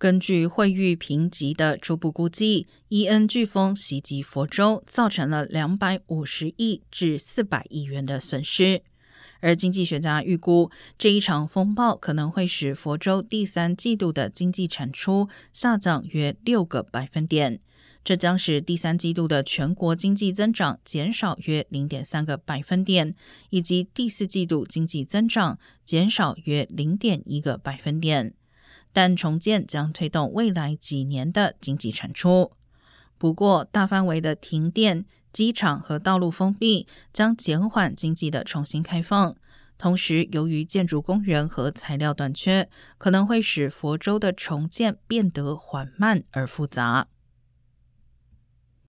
根据惠誉评级的初步估计，伊恩飓风袭击佛州，造成了两百五十亿至四百亿元的损失。而经济学家预估，这一场风暴可能会使佛州第三季度的经济产出下降约六个百分点，这将使第三季度的全国经济增长减少约零点三个百分点，以及第四季度经济增长减少约零点一个百分点。但重建将推动未来几年的经济产出。不过，大范围的停电、机场和道路封闭将减缓经济的重新开放。同时，由于建筑工人和材料短缺，可能会使佛州的重建变得缓慢而复杂。